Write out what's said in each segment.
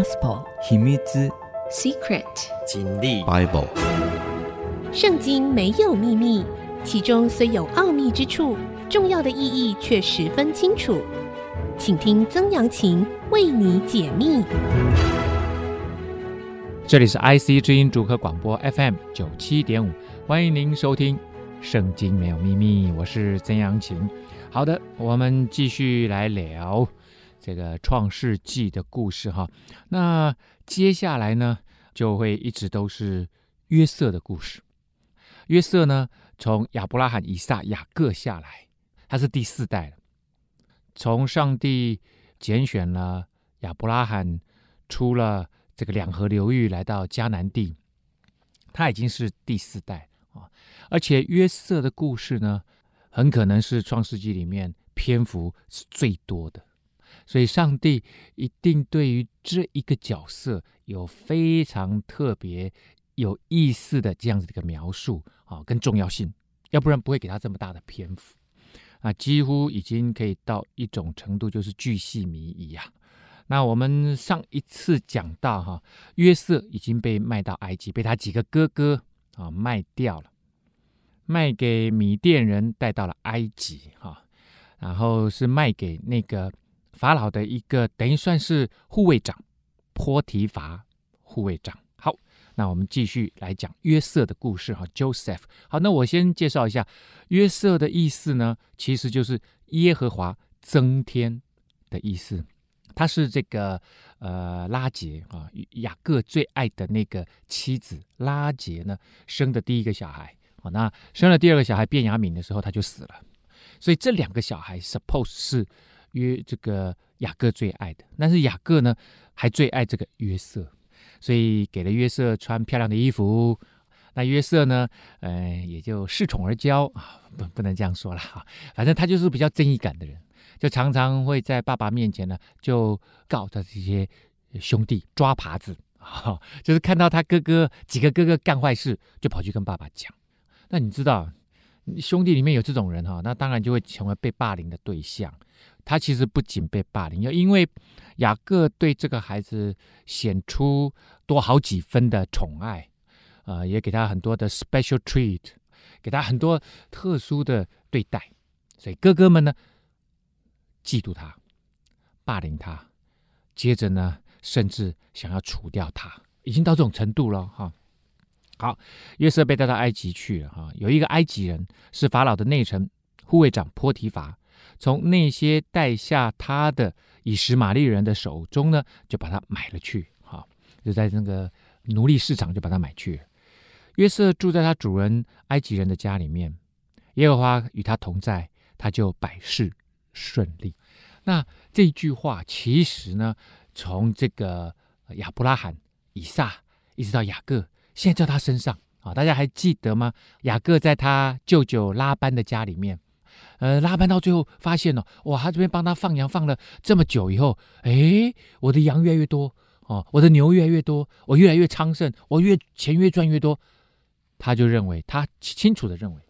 Gospel 秘密 Secret 真理 Bible 圣经没有秘密，其中虽有奥秘之处，重要的意义却十分清楚。请听曾阳晴为你解密。这里是 IC 之音主客广播 FM 九七点五，欢迎您收听《圣经没有秘密》，我是曾阳晴。好的，我们继续来聊这个创世纪的故事哈。那接下来呢，就会一直都是约瑟的故事。约瑟呢，从亚伯拉罕、以撒、雅各下来，他是第四代。从上帝拣选了亚伯拉罕，出了这个两河流域，来到迦南地，他已经是第四代啊。而且约瑟的故事呢，很可能是创世纪里面篇幅是最多的，所以上帝一定对于这一个角色有非常特别。有意思的这样子的一个描述啊，跟重要性，要不然不会给他这么大的篇幅啊，几乎已经可以到一种程度，就是巨细靡遗呀。那我们上一次讲到哈，约瑟已经被卖到埃及，被他几个哥哥啊卖掉了，卖给米甸人，带到了埃及哈，然后是卖给那个法老的一个等于算是护卫长，波提伐护卫长。好那我们继续来讲约瑟的故事哈，Joseph。好，那我先介绍一下约瑟的意思呢，其实就是耶和华增添的意思。他是这个呃拉杰啊，雅各最爱的那个妻子拉杰呢生的第一个小孩。好，那生了第二个小孩便雅悯的时候他就死了，所以这两个小孩 suppose 是约这个雅各最爱的，但是雅各呢还最爱这个约瑟。所以给了约瑟穿漂亮的衣服，那约瑟呢，呃，也就恃宠而骄啊，不不能这样说了哈，反正他就是比较正义感的人，就常常会在爸爸面前呢，就告他这些兄弟抓耙子啊，就是看到他哥哥几个哥哥干坏事，就跑去跟爸爸讲。那你知道，兄弟里面有这种人哈，那当然就会成为被霸凌的对象。他其实不仅被霸凌，要因为雅各对这个孩子显出多好几分的宠爱，呃，也给他很多的 special treat，给他很多特殊的对待，所以哥哥们呢嫉妒他，霸凌他，接着呢甚至想要除掉他，已经到这种程度了哈。好，约瑟被带到埃及去了哈，有一个埃及人是法老的内臣护卫长波提乏。从那些带下他的以实玛利人的手中呢，就把他买了去，哈，就在那个奴隶市场就把他买去了。约瑟住在他主人埃及人的家里面，耶和华与他同在，他就百事顺利。那这句话其实呢，从这个亚伯拉罕、以撒一直到雅各，现在在他身上啊，大家还记得吗？雅各在他舅舅拉班的家里面。呃，拉班到最后发现了，哇，他这边帮他放羊放了这么久以后，哎，我的羊越来越多哦，我的牛越来越多，我越来越昌盛，我越钱越赚越多，他就认为他清楚的认为，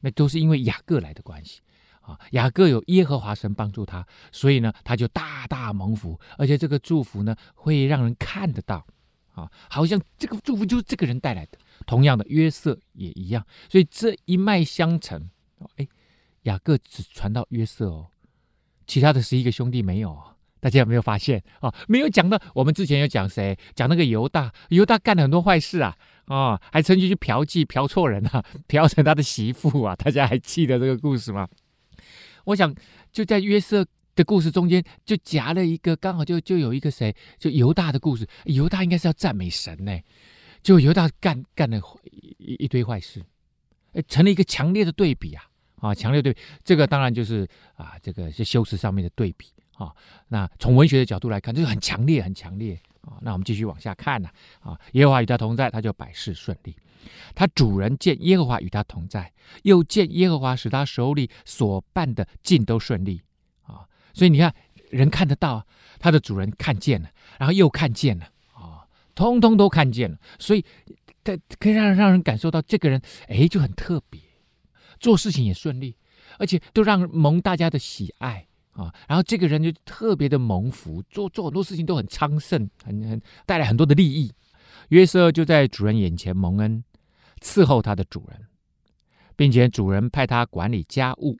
那都是因为雅各来的关系啊，雅各有耶和华神帮助他，所以呢，他就大大蒙福，而且这个祝福呢会让人看得到啊，好像这个祝福就是这个人带来的。同样的，约瑟也一样，所以这一脉相承，哎。雅各只传到约瑟哦，其他的十一个兄弟没有，大家有没有发现啊？没有讲到，我们之前有讲谁？讲那个犹大，犹大干了很多坏事啊，啊，还曾经去嫖妓，嫖错人啊，嫖成他的媳妇啊，大家还记得这个故事吗？我想就在约瑟的故事中间，就夹了一个，刚好就就有一个谁，就犹大的故事。犹大应该是要赞美神呢，就犹大干干了一一堆坏事，成了一个强烈的对比啊。啊，强烈对比，这个当然就是啊，这个是修辞上面的对比啊。那从文学的角度来看，这个很强烈，很强烈啊。那我们继续往下看呢啊，啊，耶和华与他同在，他就百事顺利。他主人见耶和华与他同在，又见耶和华使他手里所办的尽都顺利啊。所以你看，人看得到，他的主人看见了，然后又看见了啊，通通都看见了，所以他可以让让人感受到这个人哎就很特别。做事情也顺利，而且都让蒙大家的喜爱啊，然后这个人就特别的蒙福，做做很多事情都很昌盛，很很带来很多的利益。约瑟就在主人眼前蒙恩，伺候他的主人，并且主人派他管理家务，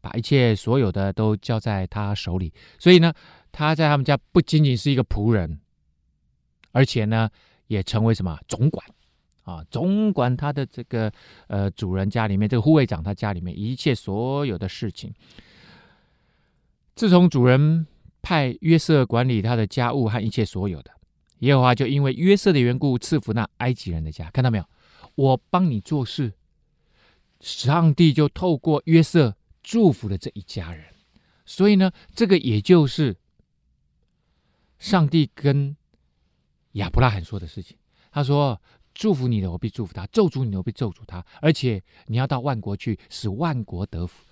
把一切所有的都交在他手里。所以呢，他在他们家不仅仅是一个仆人，而且呢，也成为什么总管啊，总管他的这个呃主人家里面这个护卫长他家里面一切所有的事情。自从主人派约瑟管理他的家务和一切所有的。耶和华就因为约瑟的缘故赐福那埃及人的家，看到没有？我帮你做事，上帝就透过约瑟祝福了这一家人。所以呢，这个也就是上帝跟亚伯拉罕说的事情。他说：“祝福你的，我必祝福他；咒诅你的，我必咒诅他。而且你要到万国去，使万国得福。”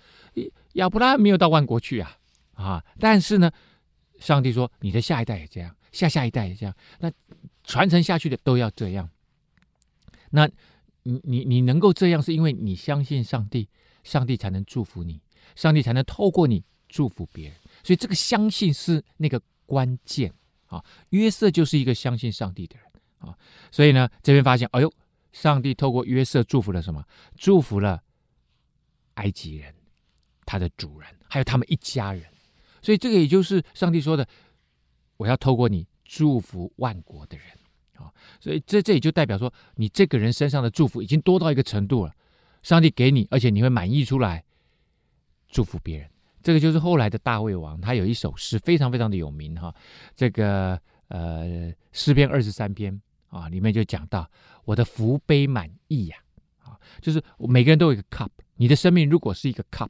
亚伯拉罕没有到万国去啊，啊！但是呢，上帝说：“你的下一代也这样。”下下一代也这样，那传承下去的都要这样。那你你你能够这样，是因为你相信上帝，上帝才能祝福你，上帝才能透过你祝福别人。所以这个相信是那个关键啊。约瑟就是一个相信上帝的人啊。所以呢，这边发现，哎呦，上帝透过约瑟祝福了什么？祝福了埃及人，他的主人，还有他们一家人。所以这个也就是上帝说的。我要透过你祝福万国的人，啊，所以这这也就代表说，你这个人身上的祝福已经多到一个程度了，上帝给你，而且你会满意出来祝福别人。这个就是后来的大卫王，他有一首诗非常非常的有名哈，这个呃诗篇二十三篇啊，里面就讲到我的福杯满溢呀，啊，就是每个人都有一个 cup，你的生命如果是一个 cup，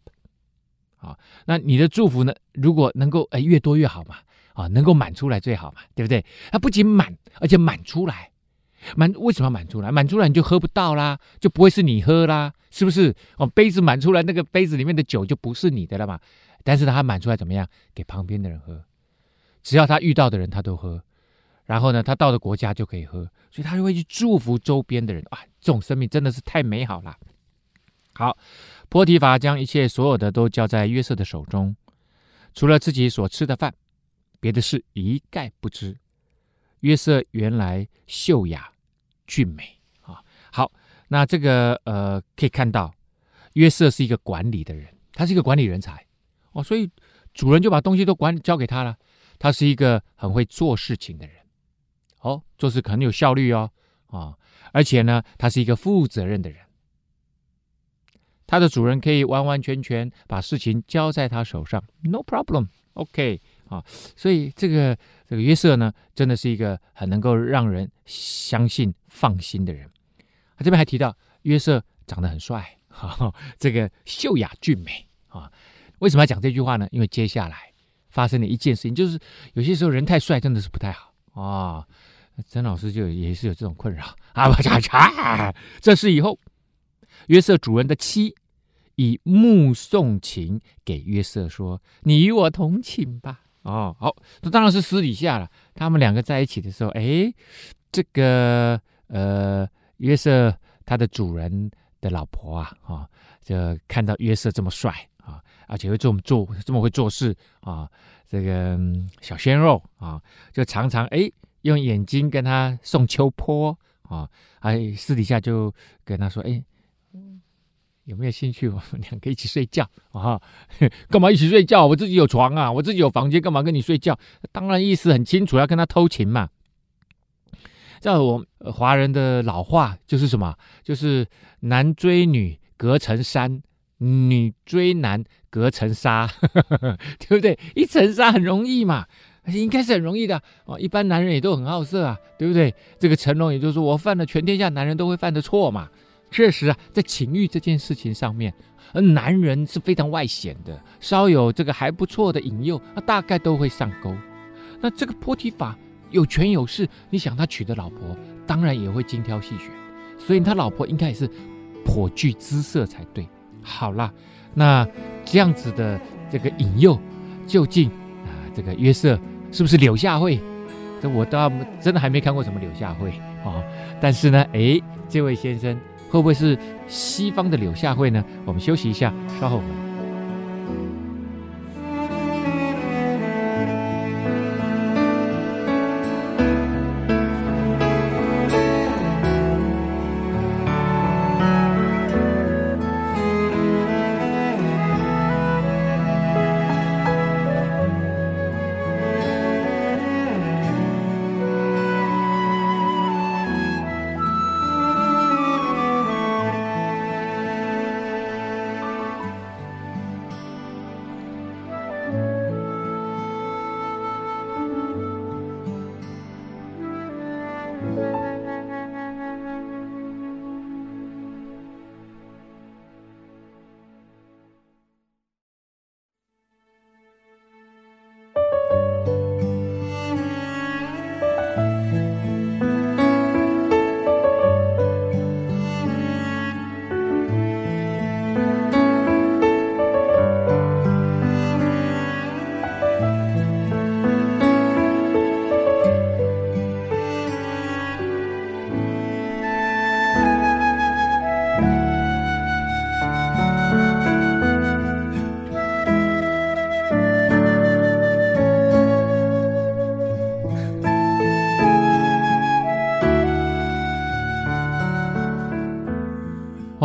啊，那你的祝福呢，如果能够哎越多越好嘛。啊，能够满出来最好嘛，对不对？它不仅满，而且满出来，满为什么满出来？满出来你就喝不到啦，就不会是你喝啦，是不是？哦，杯子满出来，那个杯子里面的酒就不是你的了嘛。但是它满出来怎么样？给旁边的人喝，只要他遇到的人他都喝，然后呢，他到了国家就可以喝，所以他就会去祝福周边的人。啊，这种生命真的是太美好了。好，波提乏将一切所有的都交在约瑟的手中，除了自己所吃的饭。别的事一概不知。约瑟原来秀雅俊美啊，好，那这个呃可以看到，约瑟是一个管理的人，他是一个管理人才哦，所以主人就把东西都管交给他了。他是一个很会做事情的人，哦，做事很有效率哦啊，而且呢，他是一个负责任的人。他的主人可以完完全全把事情交在他手上，no problem，OK。啊，所以这个这个约瑟呢，真的是一个很能够让人相信放心的人。他这边还提到约瑟长得很帅，哈，这个秀雅俊美啊。为什么要讲这句话呢？因为接下来发生了一件事情，就是有些时候人太帅真的是不太好啊。曾老师就也是有这种困扰啊。我查查，这是以后约瑟主人的妻以目送情给约瑟说：“你与我同寝吧。”哦，好，这当然是私底下了。他们两个在一起的时候，哎，这个呃，约瑟他的主人的老婆啊，啊、哦，就看到约瑟这么帅啊、而且会这么做，这么会做事啊、这个、小鲜肉啊、就常常哎用眼睛跟他送秋波啊，哎，私底下就跟他说，哎。有没有兴趣？我们两个一起睡觉啊？干嘛一起睡觉？我自己有床啊，我自己有房间，干嘛跟你睡觉？当然意思很清楚，要跟他偷情嘛。在我华人的老话就是什么？就是男追女隔层山，女追男隔层纱，对不对？一层纱很容易嘛，应该是很容易的哦。一般男人也都很好色啊，对不对？这个成龙也就是说我犯了全天下男人都会犯的错嘛。确实啊，在情欲这件事情上面，而男人是非常外显的，稍有这个还不错的引诱，他大概都会上钩。那这个波提法有权有势，你想他娶的老婆，当然也会精挑细选，所以他老婆应该也是颇具姿色才对。好啦，那这样子的这个引诱，究竟啊，这个约瑟是不是柳下惠？这我倒真的还没看过什么柳下惠、哦。但是呢，诶，这位先生。会不会是西方的柳下惠呢？我们休息一下，稍后。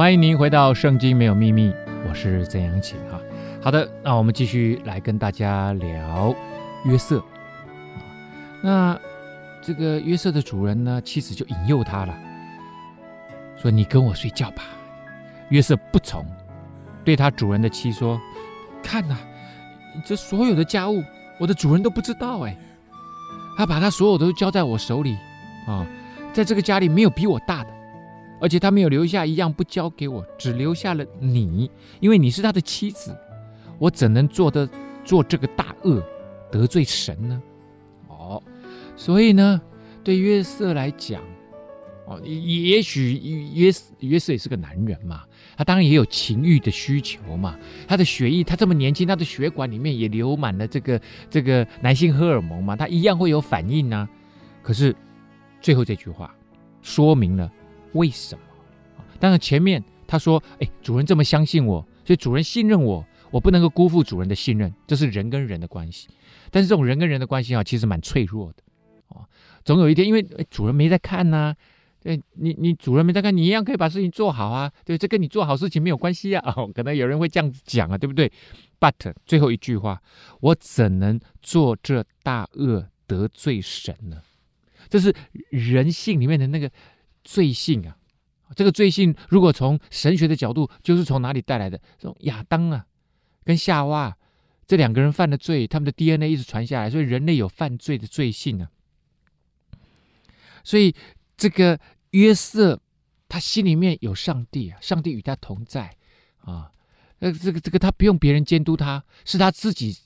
欢迎您回到《圣经没有秘密》，我是曾阳晴哈。好的，那我们继续来跟大家聊约瑟。那这个约瑟的主人呢，妻子就引诱他了，说：“你跟我睡觉吧。”约瑟不从，对他主人的妻说：“看呐，这所有的家务，我的主人都不知道哎。他把他所有都交在我手里啊，在这个家里没有比我大的，而且他没有留下一样不交给我，只留下了你，因为你是他的妻子。”我怎能做的做这个大恶，得罪神呢？哦，所以呢，对约瑟来讲，哦，也许约约瑟也是个男人嘛，他当然也有情欲的需求嘛。他的血液，他这么年轻，他的血管里面也流满了这个这个男性荷尔蒙嘛，他一样会有反应呢、啊。可是最后这句话说明了为什么？当然前面他说：“哎，主人这么相信我，所以主人信任我。”我不能够辜负主人的信任，这是人跟人的关系。但是这种人跟人的关系啊，其实蛮脆弱的哦。总有一天，因为主人没在看呐、啊，对你，你主人没在看，你一样可以把事情做好啊。对，这跟你做好事情没有关系啊。哦，可能有人会这样子讲啊，对不对？But 最后一句话，我怎能做这大恶得罪神呢？这是人性里面的那个罪性啊。这个罪性，如果从神学的角度，就是从哪里带来的？从亚当啊。跟夏娃这两个人犯的罪，他们的 DNA 一直传下来，所以人类有犯罪的罪性啊。所以这个约瑟，他心里面有上帝啊，上帝与他同在啊。那，这个这个他不用别人监督他，是他自己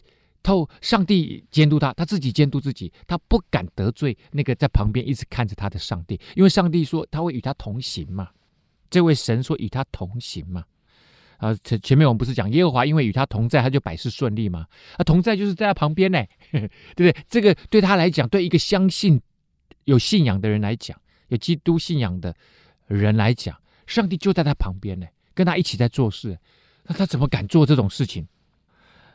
透上帝监督他，他自己监督自己，他不敢得罪那个在旁边一直看着他的上帝，因为上帝说他会与他同行嘛。这位神说与他同行嘛。啊，前前面我们不是讲耶和华因为与他同在，他就百事顺利嘛？啊，同在就是在他旁边呢，对不对？这个对他来讲，对一个相信、有信仰的人来讲，有基督信仰的人来讲，上帝就在他旁边呢，跟他一起在做事。那他怎么敢做这种事情？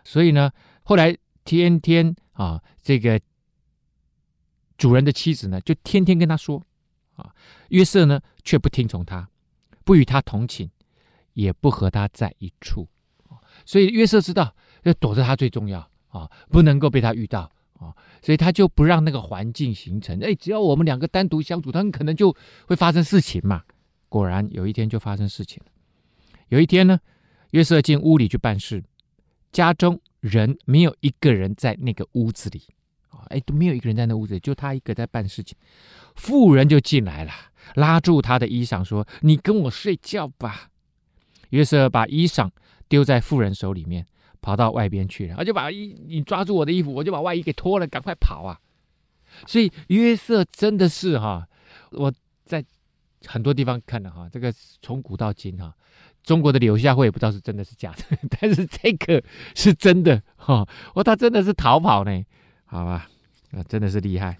所以呢，后来天天啊，这个主人的妻子呢，就天天跟他说啊，约瑟呢却不听从他，不与他同寝。也不和他在一处，所以约瑟知道要躲着他最重要啊，不能够被他遇到啊，所以他就不让那个环境形成。哎，只要我们两个单独相处，他很可能就会发生事情嘛。果然有一天就发生事情了。有一天呢，约瑟进屋里去办事，家中人没有一个人在那个屋子里啊，哎，都没有一个人在那屋子里，就他一个在办事情。妇人就进来了，拉住他的衣裳说：“你跟我睡觉吧。”约瑟把衣裳丢在妇人手里面，跑到外边去了。他就把衣，你抓住我的衣服，我就把外衣给脱了，赶快跑啊！所以约瑟真的是哈，我在很多地方看了哈，这个从古到今哈，中国的柳下惠也不知道是真的是假的，但是这个是真的哈，我他真的是逃跑呢，好吧，啊，真的是厉害。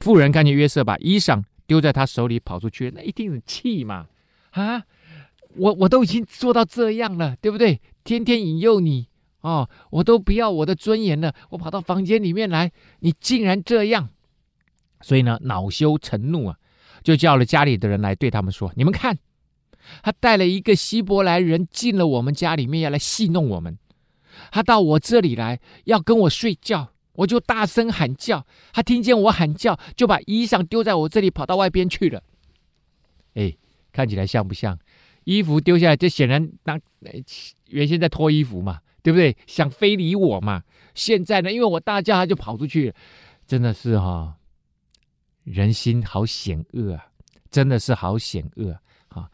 妇人看见约瑟把衣裳丢在他手里跑出去，那一定是气嘛，啊！我我都已经做到这样了，对不对？天天引诱你哦，我都不要我的尊严了。我跑到房间里面来，你竟然这样，所以呢，恼羞成怒啊，就叫了家里的人来对他们说：“你们看，他带了一个希伯来人进了我们家里面，要来戏弄我们。他到我这里来要跟我睡觉，我就大声喊叫。他听见我喊叫，就把衣裳丢在我这里，跑到外边去了。哎，看起来像不像？”衣服丢下来，这显然当原先在脱衣服嘛，对不对？想非礼我嘛。现在呢，因为我大叫，他就跑出去了。真的是哈、人心好险恶啊！真的是好险恶啊！啊，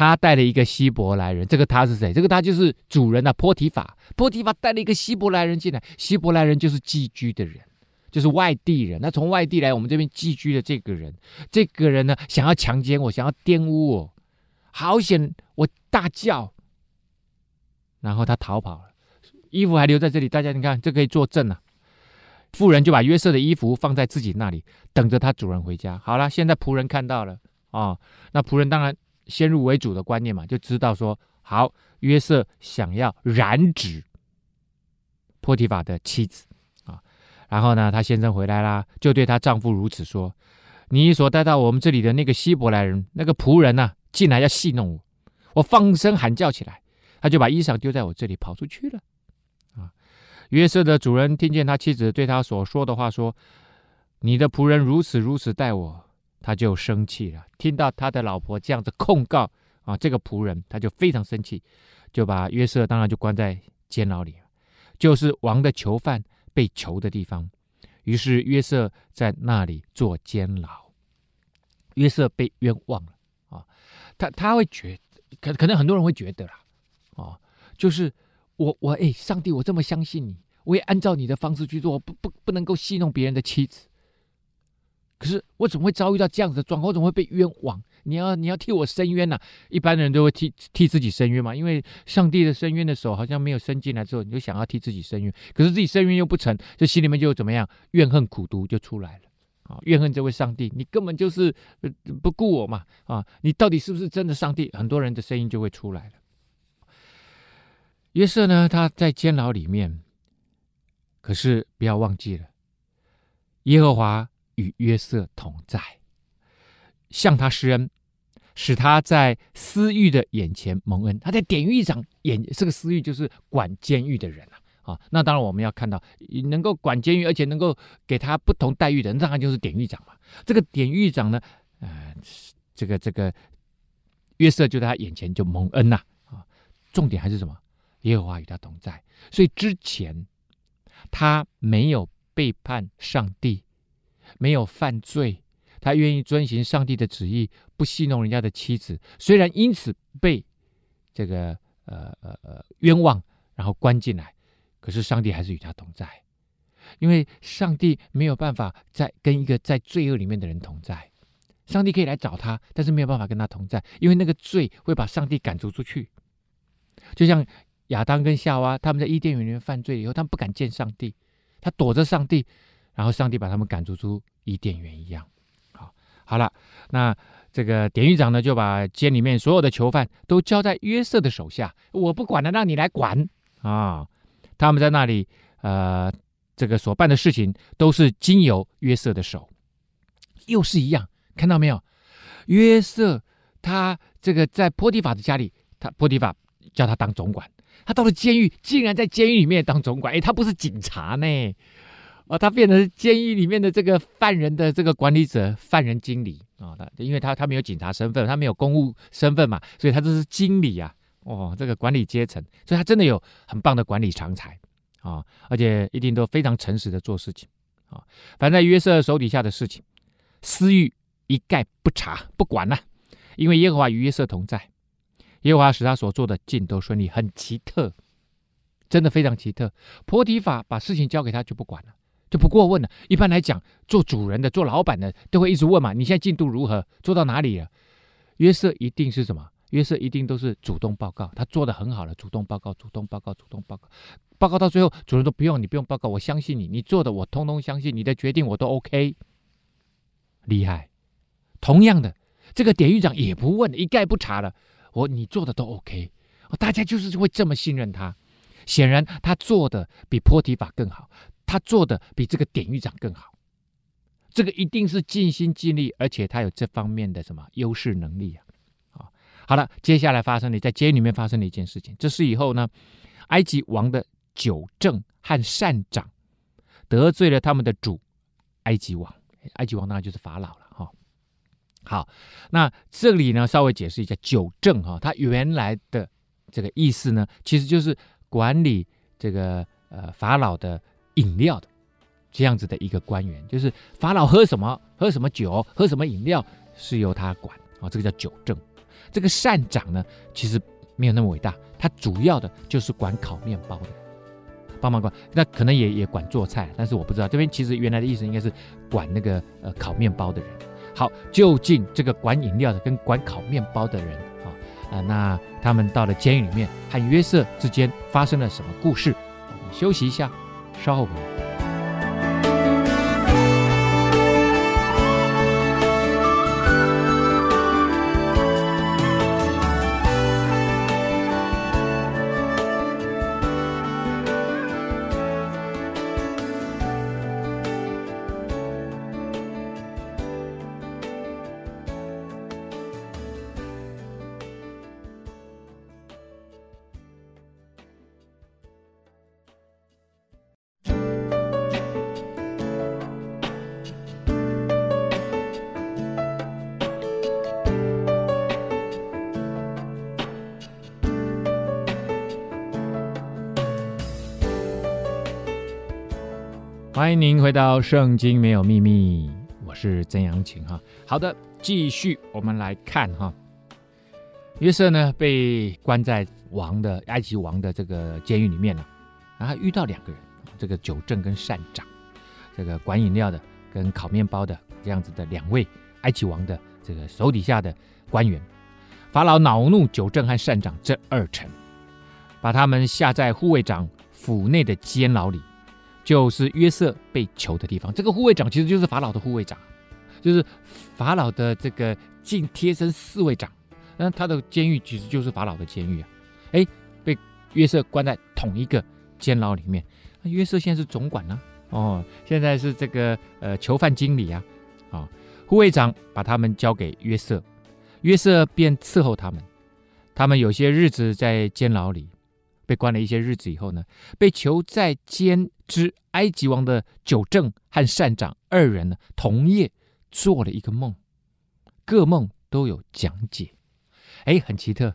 他带了一个希伯来人，这个他是谁？这个他就是主人啊，波提法。波提法带了一个希伯来人进来，希伯来人就是寄居的人，就是外地人。那从外地来我们这边寄居的这个人，这个人呢，想要强奸我，想要玷污我。好险！我大叫，然后他逃跑了，衣服还留在这里。大家你看，这可以作证啊。妇人就把约瑟的衣服放在自己那里，等着他主人回家。好了，现在仆人看到了啊、哦，那仆人当然先入为主的观念嘛，就知道说，好，约瑟想要染指波提法的妻子啊、然后呢，他先生回来啦，就对他丈夫如此说：“你所带到我们这里的那个希伯来人，那个仆人呐、啊。”进来要戏弄我，我放声喊叫起来，他就把衣裳丢在我这里，跑出去了。啊，约瑟的主人听见他妻子对他所说的话，说：“你的仆人如此如此待我。”他就生气了。听到他的老婆这样子控告啊，这个仆人，他就非常生气，就把约瑟当然就关在监牢里，就是王的囚犯被囚的地方。于是约瑟在那里做监牢。约瑟被冤枉了啊！他他会觉可可能很多人会觉得啦，啊，就是我我哎，上帝，我这么相信你，我也按照你的方式去做，不不不能够戏弄别人的妻子。可是我怎么会遭遇到这样子的状况？我怎么会被冤枉？你要你要替我伸冤呐、一般人都会替替自己伸冤嘛，因为上帝的伸冤的手好像没有伸进来之后，你就想要替自己伸冤，可是自己伸冤又不成，这心里面就怎么样，怨恨苦毒就出来了啊！怨恨这位上帝，你根本就是不顾我嘛啊！你到底是不是真的上帝？很多人的声音就会出来了。约瑟呢，他在监牢里面，可是不要忘记了，耶和华。与约瑟同在，向他施恩，使他在私狱的眼前蒙恩。他在典狱长眼，这个私狱就是管监狱的人啊。啊，那当然我们要看到，能够管监狱，而且能够给他不同待遇的人，当然就是典狱长嘛。这个典狱长呢，呃，这个这个约瑟就在他眼前就蒙恩呐。啊，重点还是什么？耶和华与他同在，所以之前他没有背叛上帝。没有犯罪，他愿意遵行上帝的旨意，不戏弄人家的妻子。虽然因此被这个呃呃呃冤枉，然后关进来，可是上帝还是与他同在，因为上帝没有办法在跟一个在罪恶里面的人同在。上帝可以来找他，但是没有办法跟他同在，因为那个罪会把上帝赶逐出去。就像亚当跟夏娃他们在伊甸园里面犯罪以后，他们不敢见上帝，他躲着上帝。然后上帝把他们赶逐出伊甸园一样，好，好了，那这个典狱长呢，就把监里面所有的囚犯都交在约瑟的手下，我不管了，让你来管啊！他们在那里，呃，这个所办的事情都是经由约瑟的手，又是一样，看到没有？约瑟他这个在波提法的家里，他波提法叫他当总管，他到了监狱，竟然在监狱里面当总管，哎，他不是警察呢。哦，他变成监狱里面的这个犯人的这个管理者、犯人经理啊，他、因为他他没有警察身份，他没有公务身份嘛，所以他就是经理啊，哦，这个管理阶层，所以他真的有很棒的管理长才啊、而且一定都非常诚实的做事情啊、哦。反正在约瑟手底下的事情，私欲一概不查不管了、因为耶和华与约瑟同在，耶和华使他所做的尽都顺利，很奇特，真的非常奇特。波提法把事情交给他就不管了。就不过问了。一般来讲，做主人的、做老板的都会一直问嘛：“你现在进度如何？做到哪里了？”约瑟一定是什么？约瑟一定都是主动报告，他做的很好了，主动报告，主动报告，主动报告，报告到最后，主人都不用你不用报告，我相信你，你做的我通通相信，你的决定我都 OK，厉害。同样的，这个典狱长也不问，一概不查了，我你做的都 OK，大家就是会这么信任他。显然，他做的比波提法更好。他做的比这个典狱长更好，这个一定是尽心尽力，而且他有这方面的什么优势能力啊？啊，好了，接下来发生了在监狱里面发生了一件事情。这是以后呢，埃及王的九政和善长得罪了他们的主埃及王，埃及王当然就是法老了哈。好，那这里呢稍微解释一下九政哈，它原来的这个意思呢，其实就是管理这个呃法老的。饮料的这样子的一个官员，就是法老喝什么，喝什么酒，喝什么饮料，是由他管啊、这个叫酒政。这个膳长呢，其实没有那么伟大，他主要的就是管烤面包的，帮忙管。那可能也也管做菜，但是我不知道这边其实原来的意思应该是管那个呃烤面包的人。好，究竟这个管饮料的跟管烤面包的人啊啊、那他们到了监狱里面和约瑟之间发生了什么故事？我们休息一下。稍后。欢迎您回到《圣经没有秘密》，我是曾阳晴哈。好的，继续我们来看哈。约瑟呢被关在王的埃及王的这个监狱里面了，然后遇到两个人，这个酒政跟膳长，这个管饮料的跟烤面包的这样子的两位埃及王的这个手底下的官员。法老恼怒酒政和膳长这二臣，把他们下在护卫长府内的监牢里，就是约瑟被囚的地方。这个护卫长其实就是法老的护卫长，就是法老的这个近贴身侍卫长。那他的监狱其实就是法老的监狱啊。哎，被约瑟关在同一个监牢里面。约瑟现在是总管呢、啊，哦，现在是这个呃囚犯经理啊。啊、哦，护卫长把他们交给约瑟。约瑟便伺候他们，他们有些日子在监牢里，被关了一些日子以后呢，被囚在监之埃及王的九正和善长二人呢，同夜做了一个梦，各梦都有讲解，哎，很奇特，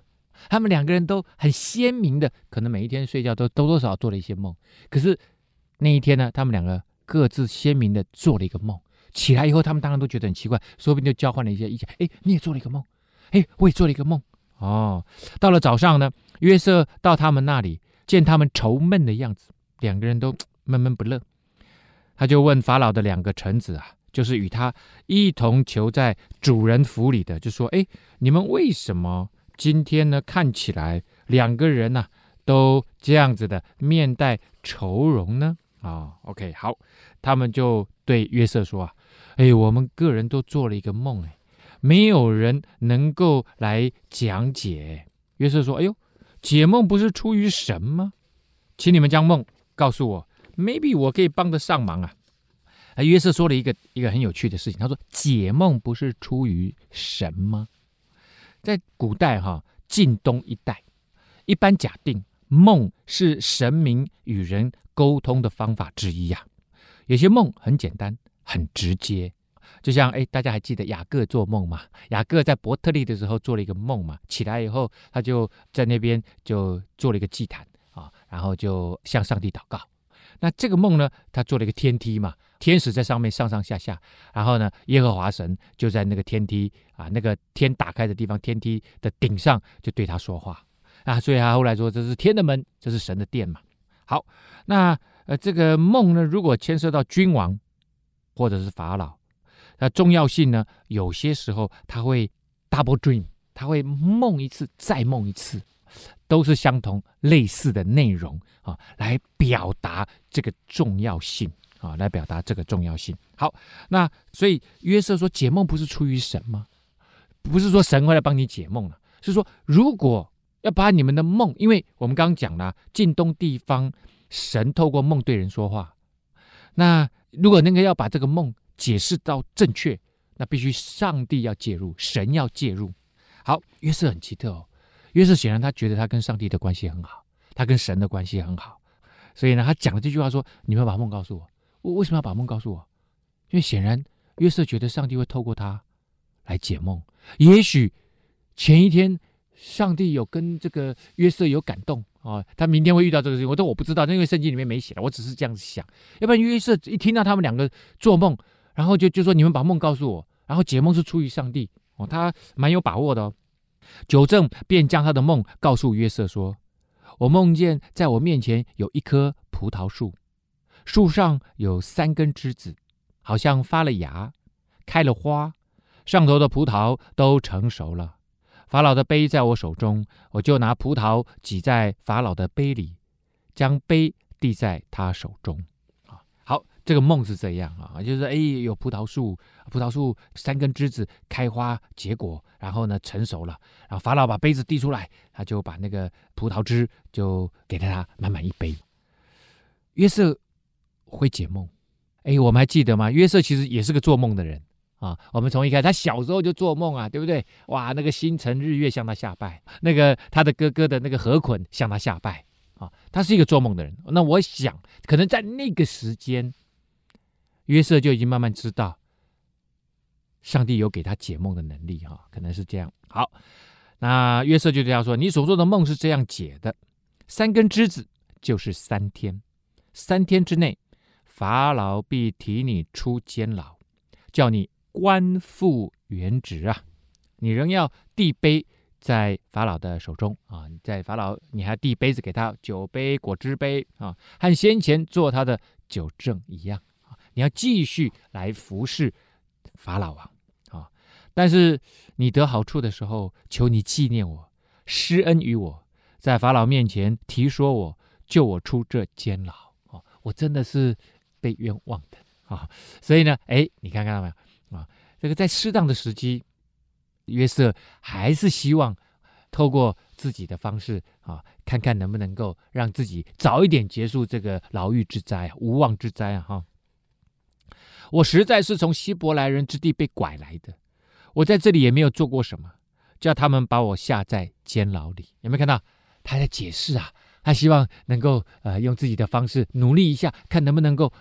他们两个人都很鲜明的，可能每一天睡觉都多多少少做了一些梦，可是那一天呢，他们两个各自鲜明的做了一个梦，起来以后，他们当然都觉得很奇怪，说不定就交换了一些意见，哎，你也做了一个梦。哎，我也做了一个梦哦。到了早上呢，约瑟到他们那里，见他们愁闷的样子，两个人都闷闷不乐。他就问法老的两个臣子啊，就是与他一同囚在主人府里的，就说：“哎，你们为什么今天呢？看起来两个人呢、都这样子的面带愁容呢？”啊、，OK，好，他们就对约瑟说：“啊，哎，我们个人都做了一个梦，哎。”没有人能够来讲解。约瑟说：“哎呦，解梦不是出于神吗？请你们将梦告诉我，maybe 我可以帮得上忙啊。”啊，约瑟说了一个一个很有趣的事情，他说：“解梦不是出于神吗？”在古代哈，近东一带，一般假定梦是神明与人沟通的方法之一呀。有些梦很简单，很直接。就像哎，大家还记得雅各做梦吗？雅各在伯特利的时候做了一个梦嘛，起来以后他就在那边就做了一个祭坛啊，然后就向上帝祷告。那这个梦呢，他做了一个天梯嘛，天使在上面上上下下，然后呢，耶和华神就在那个天梯啊，那个天打开的地方，天梯的顶上就对他说话啊，所以他后来说这是天的门，这是神的殿嘛。好，那呃这个梦呢，如果牵涉到君王或者是法老。那重要性呢？有些时候他会 double dream，他会梦一次再梦一次，都是相同类似的内容啊，来表达这个重要性啊，来表达这个重要性。好，那所以约瑟说解梦不是出于神吗？不是说神会来帮你解梦了，是说如果要把你们的梦，因为我们刚刚讲了近东地方神透过梦对人说话，那如果那个要把这个梦。解释到正确，那必须上帝要介入，神要介入。好，约瑟很奇特哦。约瑟显然他觉得他跟上帝的关系很好，他跟神的关系很好，所以呢，他讲了这句话说：“你们把梦告诉我。”我为什么要把梦告诉我？因为显然约瑟觉得上帝会透过他来解梦。也许前一天上帝有跟这个约瑟有感动啊，他明天会遇到这个事情。我说我不知道，因为圣经里面没写，我只是这样子想。要不然约瑟一听到他们两个做梦。然后就就说，你们把梦告诉我，然后解梦是出于上帝哦，他蛮有把握的哦。九正便将他的梦告诉约瑟说：“我梦见在我面前有一棵葡萄树，树上有三根枝子，好像发了芽，开了花，上头的葡萄都成熟了。法老的杯在我手中，我就拿葡萄挤在法老的杯里，将杯递在他手中。”这个梦是这样啊，就是哎，有葡萄树，葡萄树三根枝子开花结果，然后呢成熟了，然后法老把杯子递出来，他就把那个葡萄汁就给了他满满一杯。约瑟会解梦，哎，我们还记得吗？约瑟其实也是个做梦的人啊。我们从一开始他小时候就做梦啊，对不对？哇，那个星辰日月向他下拜，那个他的哥哥的那个河捆向他下拜啊，他是一个做梦的人。那我想，可能在那个时间。约瑟就已经慢慢知道，上帝有给他解梦的能力，哈，可能是这样。好，那约瑟就这样说：“你所做的梦是这样解的，三根枝子就是三天，三天之内，法老必提你出监牢，叫你官复原职啊！你仍要递杯在法老的手中啊，在法老你还递杯子给他，酒杯、果汁杯啊，和先前做他的酒政一样！你要继续来服侍法老王啊！但是你得好处的时候，求你纪念我，施恩于我，在法老面前提说我，救我出这监牢啊！我真的是。被冤枉的啊，所以呢，哎，你看看到没有啊？这个在适当的时机，约瑟还是希望透过自己的方式啊，看看能不能够让自己早一点结束这个牢狱之灾、无妄之灾啊！哈，我实在是从希伯来人之地被拐来的，我在这里也没有做过什么，叫他们把我下在监牢里。有没有看到他在解释啊？他希望能够呃用自己的方式努力一下，看能不能够。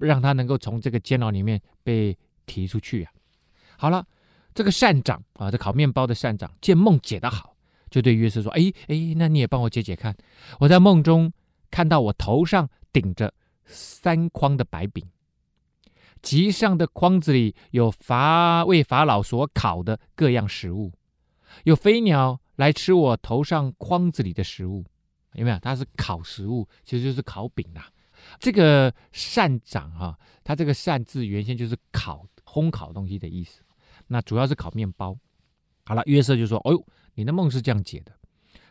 让他能够从这个监牢里面被提出去啊！好了，这个善长啊，这烤面包的善长见梦解得好，就对约瑟说：“哎哎，那你也帮我解解看。我在梦中看到我头上顶着三筐的白饼，集上的筐子里有法为法老所烤的各样食物，有飞鸟来吃我头上筐子里的食物，有没有？它是烤食物，其实就是烤饼啦。”这个膳长哈，他这个膳字原先就是烤、烘烤东西的意思。那主要是烤面包。好了，约瑟就说：“哦呦，你的梦是这样解的，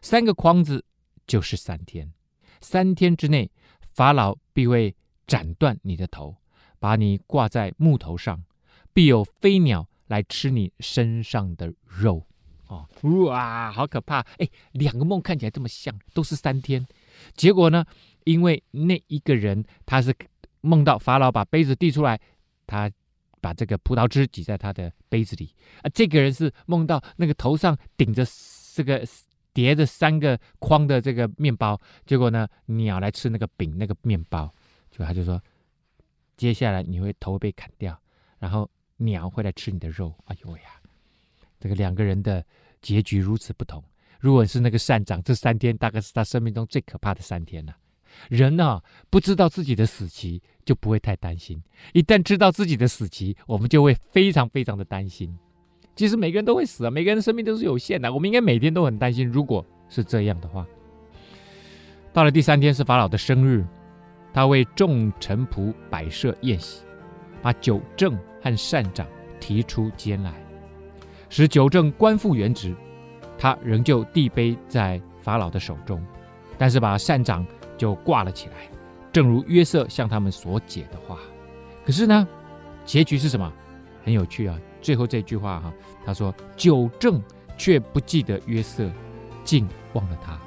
三个筐子就是三天，三天之内，法老必会斩断你的头，把你挂在木头上，必有飞鸟来吃你身上的肉。”哦，哇，好可怕！哎，两个梦看起来这么像，都是三天，结果呢？因为那一个人他是梦到法老把杯子递出来，他把这个葡萄汁挤在他的杯子里啊。这个人是梦到那个头上顶着这个叠着三个筐的这个面包，结果呢，鸟来吃那个饼那个面包，就他就说，接下来你会头被砍掉，然后鸟会来吃你的肉。哎呦喂呀，这个两个人的结局如此不同。如果是那个善长，这三天大概是他生命中最可怕的三天了。人呢、啊，不知道自己的死期，就不会太担心；一旦知道自己的死期，我们就会非常非常的担心。其实每个人都会死啊，每个人的生命都是有限的，我们应该每天都很担心。如果是这样的话，到了第三天是法老的生日，他为众臣仆摆设宴席，把酒正和善长提出监来，使酒正官复原职。他仍旧递杯在法老的手中，但是把善长。就挂了起来，正如约瑟向他们所解的话。可是呢，结局是什么？很有趣啊！最后这句话哈、他说：“酒正却不记得约瑟，竟忘了他。”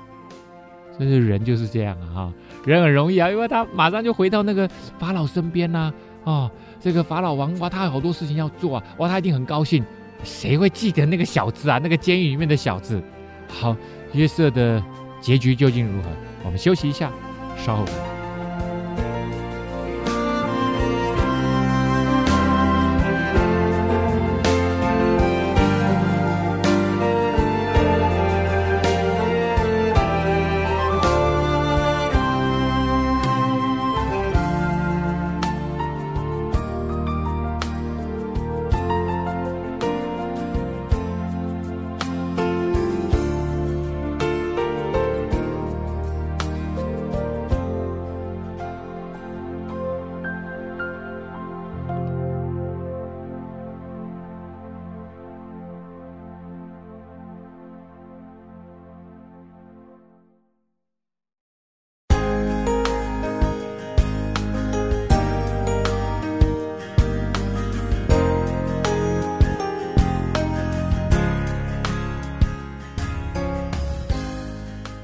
所以人就是这样啊！哈，人很容易啊，因为他马上就回到那个法老身边呐啊，这个法老王哇，他有好多事情要做啊，哇，他一定很高兴。谁会记得那个小子啊？那个监狱里面的小子。好，约瑟的结局究竟如何？我们休息一下，稍后。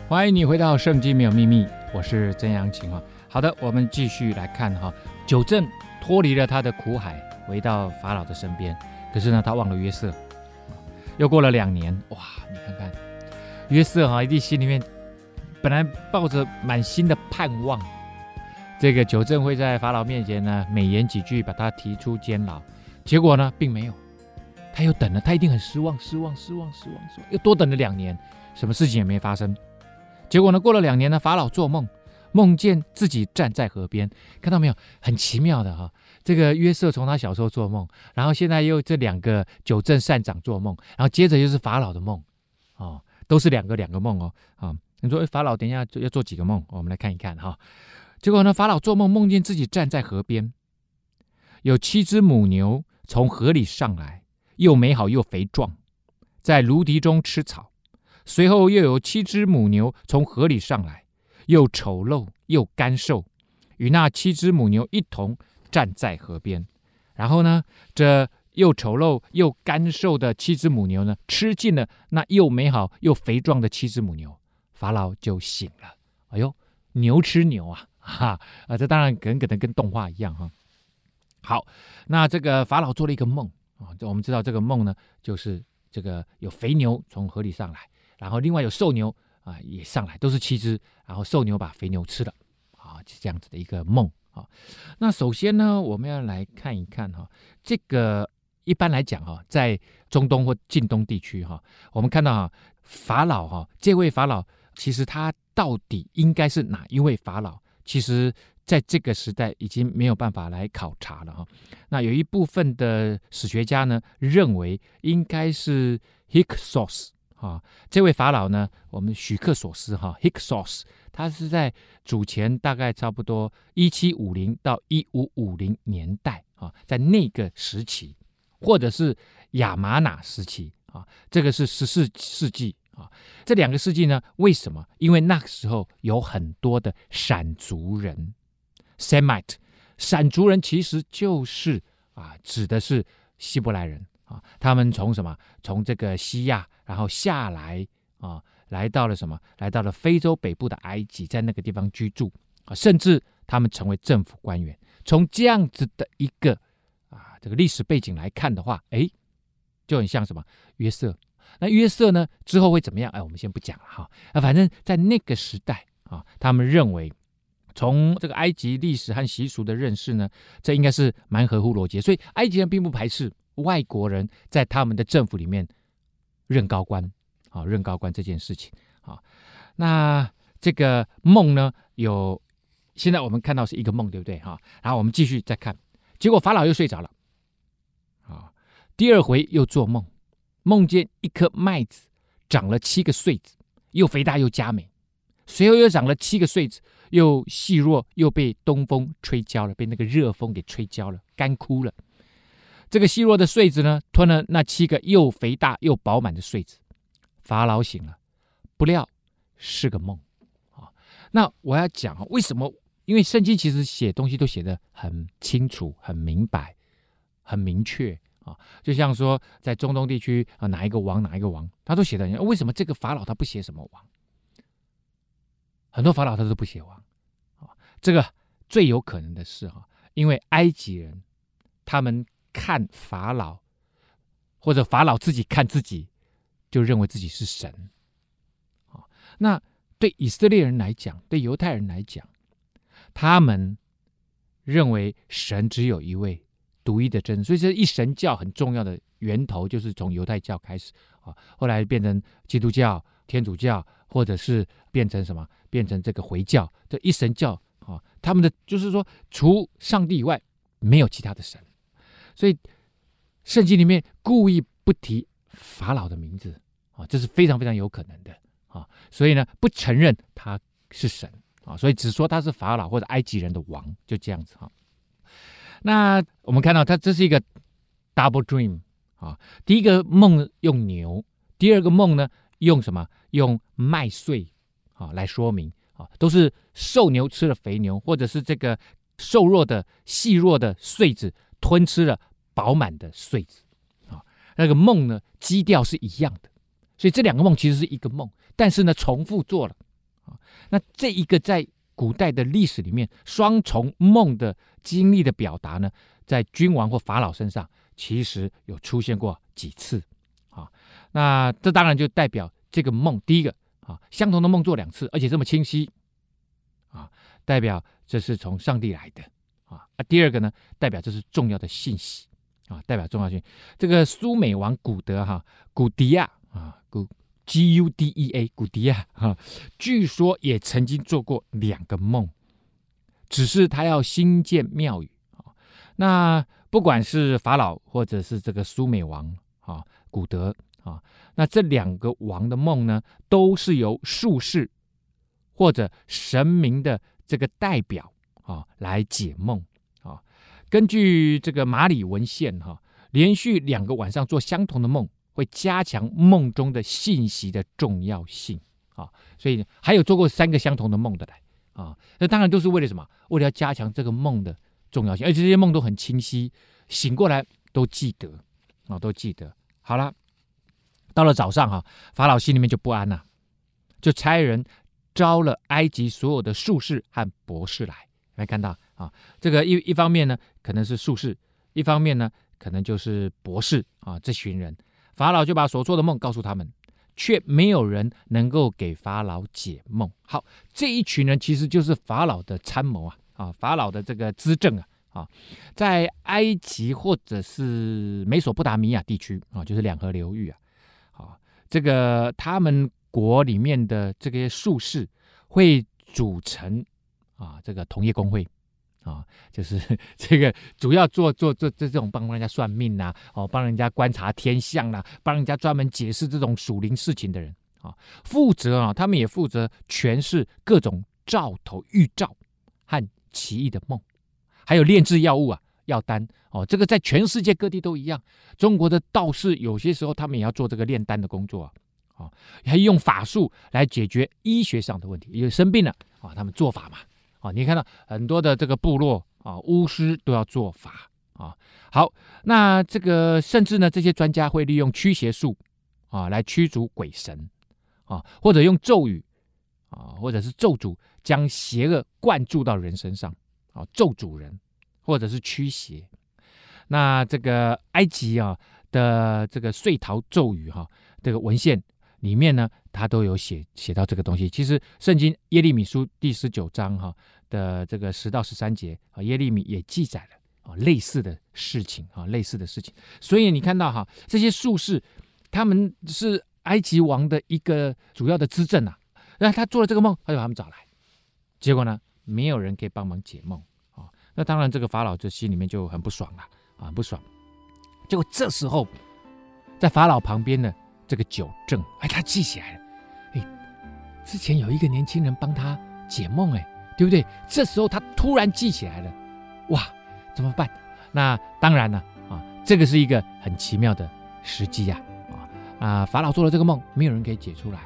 欢迎你回到《圣经》，没有秘密。我是曾阳晴哈。好的，我们继续来看哈。九正脱离了他的苦海，回到法老的身边。可是呢，他忘了约瑟。又过了两年，哇！你看看约瑟哈，一定心里面本来抱着满心的盼望，这个九正会在法老面前呢美言几句，把他提出监牢。结果呢，并没有。他又等了，他一定很失望，失望，失望，失望，又多等了两年，什么事情也没发生。结果呢？过了两年呢，法老做梦，梦见自己站在河边，看到没有？很奇妙的哈、哦。这个约瑟从他小时候做梦，然后现在又这两个酒政膳长做梦，然后接着又是法老的梦，哦，都是两个两个梦哦。啊、哦，你说法老等一下要做几个梦？我们来看一看哈、结果呢，法老做梦梦见自己站在河边，有七只母牛从河里上来，又美好又肥壮，在芦荻中吃草。随后又有七只母牛从河里上来，又丑陋又干瘦，与那七只母牛一同站在河边。然后呢，这又丑陋又干瘦的七只母牛呢，吃尽了那又美好又肥壮的七只母牛，法老就醒了。哎呦，牛吃牛啊！哈啊，这当然可能可能跟动画一样哈。好，那这个法老做了一个梦啊，我们知道这个梦呢，就是这个有肥牛从河里上来。然后另外有瘦牛啊也上来，都是七只，然后瘦牛把肥牛吃了，啊，是这样子的一个梦啊。那首先呢，我们要来看一看哈，这个一般来讲哈，在中东或近东地区哈，我们看到哈法老哈，这位法老其实他到底应该是哪一位法老？其实在这个时代已经没有办法来考察了哈。那有一部分的史学家呢认为应该是 Hyksos。啊，这位法老呢，我们许克索斯哈 Hyksos，他是在主前大概差不多一七五零到一五五零年代啊，在那个时期，或者是亚玛那时期啊，这个是十四世纪啊，这两个世纪呢，为什么？因为那个时候有很多的闪族人，Semite，闪族人其实就是啊，指的是希伯来人。啊，他们从什么？从这个西亚，然后下来啊，来到了什么？来到了非洲北部的埃及，在那个地方居住啊，甚至他们成为政府官员。从这样子的一个啊，这个历史背景来看的话，哎，就很像什么？约瑟。那约瑟呢？之后会怎么样？哎，我们先不讲了哈。啊，反正在那个时代啊，他们认为从这个埃及历史和习俗的认识呢，这应该是蛮合乎逻辑，所以埃及人并不排斥。外国人在他们的政府里面任高官，啊，任高官这件事情，啊，那这个梦呢，有现在我们看到是一个梦，对不对？哈，然后我们继续再看，结果法老又睡着了，啊，第二回又做梦，梦见一颗麦子长了七个穗子，又肥大又佳美，随后又长了七个穗子，又细弱又被东风吹焦了，被那个热风给吹焦了，干枯了。这个细弱的穗子呢，吞了那七个又肥大又饱满的穗子。法老醒了，不料是个梦啊。那我要讲，为什么？因为圣经其实写东西都写得很清楚、很明白、很明确啊。就像说，在中东地区啊，哪一个王，哪一个王，他都写的。为什么这个法老他不写什么王？很多法老他都不写王啊。这个最有可能的是哈，因为埃及人他们。看法老，或者法老自己看自己，就认为自己是神。啊，那对以色列人来讲，对犹太人来讲，他们认为神只有一位独一的真，所以这一神教很重要的源头就是从犹太教开始啊，后来变成基督教、天主教，或者是变成什么，变成这个回教，这一神教啊，他们的就是说，除上帝以外，没有其他的神。所以，圣经里面故意不提法老的名字啊，这是非常非常有可能的啊。所以呢，不承认他是神啊，所以只说他是法老或者埃及人的王，就这样子哈。那我们看到他这是一个 double dream 啊，第一个梦用牛，第二个梦呢用什么？用麦穗啊来说明啊，都是瘦牛吃了肥牛，或者是这个瘦弱的细弱的穗子。吞吃了饱满的穗子，啊，那个梦呢，基调是一样的，所以这两个梦其实是一个梦，但是呢，重复做了，啊，那这一个在古代的历史里面，双重梦的经历的表达呢，在君王或法老身上其实有出现过几次，啊，那这当然就代表这个梦，第一个啊，相同的梦做两次，而且这么清晰，啊，代表这是从上帝来的。啊，第二个呢，代表这是重要的信息啊，代表重要性。这个苏美王古德哈古迪亚啊，古 G U D E A 古迪亚哈，据说也曾经做过两个梦只是他要兴建庙宇啊。那不管是法老或者是这个苏美王啊，古德啊，那这两个王的梦呢，都是由术士或者神明的这个代表啊来解梦。根据这个马里文献哈，连续两个晚上做相同的梦，会加强梦中的信息的重要性啊。所以还有做过三个相同的梦的来啊，那当然都是为了什么？为了要加强这个梦的。重要性，而且这些梦都很清晰，醒过来都记得啊，都记得。好了，到了早上哈，法老心里面就不安了，就差人招了埃及所有的术士和博士来。来看到啊，这个一一方面呢，可能是术士；一方面呢，可能就是博士啊。这群人，法老就把所做的梦告诉他们，却没有人能够给法老解梦。好，这一群人其实就是法老的参谋啊。啊，法老的这个资政啊，啊，在埃及或者是美索不达米亚地区啊，就是两河流域啊，啊，这个他们国里面的这些术士会组成啊，这个同业公会啊，就是 这个主要做做做这这种帮人家算命呐，哦，帮人家观察天象呐，帮人家专门解释这种属灵事情的人啊，负责啊，他们也负责诠释各种兆头预兆和。奇异的梦，还有炼制药物啊，药丹哦，这个在全世界各地都一样。中国的道士有些时候他们也要做这个炼丹的工作啊，啊，还用法术来解决医学上的问题。因为生病了啊，他们做法嘛，啊，你看到很多的这个部落啊，巫师都要做法啊。好，那这个甚至呢，这些专家会利用驱邪术啊来驱逐鬼神啊，或者用咒语。啊，或者是咒诅将邪恶灌注到人身上，啊，咒诅人，或者是驱邪。那这个埃及啊的这个岁逃咒语哈、这个文献里面呢，它都有写写到这个东西。其实圣经耶利米书第十九章哈、的这个十到十三节啊，耶利米也记载了啊类似的事情啊，类似的事情。所以你看到哈、这些术士他们是埃及王的一个主要的资政啊。那他做了这个梦，他就把他们找来，结果呢，没有人可以帮忙解梦啊。那当然，这个法老就心里面就很不爽了啊，很不爽。结果这时候，在法老旁边的这个九正，哎，他记起来了，哎，之前有一个年轻人帮他解梦，哎，对不对？这时候他突然记起来了，哇，怎么办？那当然了啊，这个是一个很奇妙的时机呀，啊啊，法老做了这个梦，没有人可以解出来。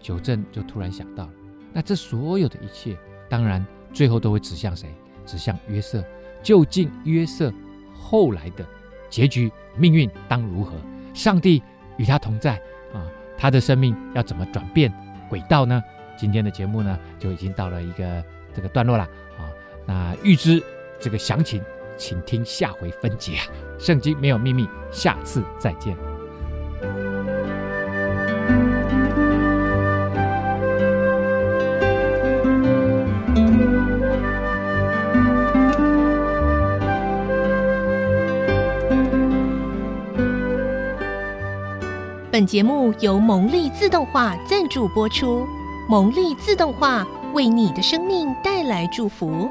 九正就突然想到了，那这所有的一切，当然最后都会指向谁？指向约瑟。究竟约瑟后来的结局、命运当如何？上帝与他同在啊，他的生命要怎么转变轨道呢？今天的节目呢，就已经到了一个这个段落了啊。那预知这个详情，请听下回分解啊。圣经没有秘密，下次再见。本节目由蒙利自动化赞助播出，蒙利自动化为你的生命带来祝福。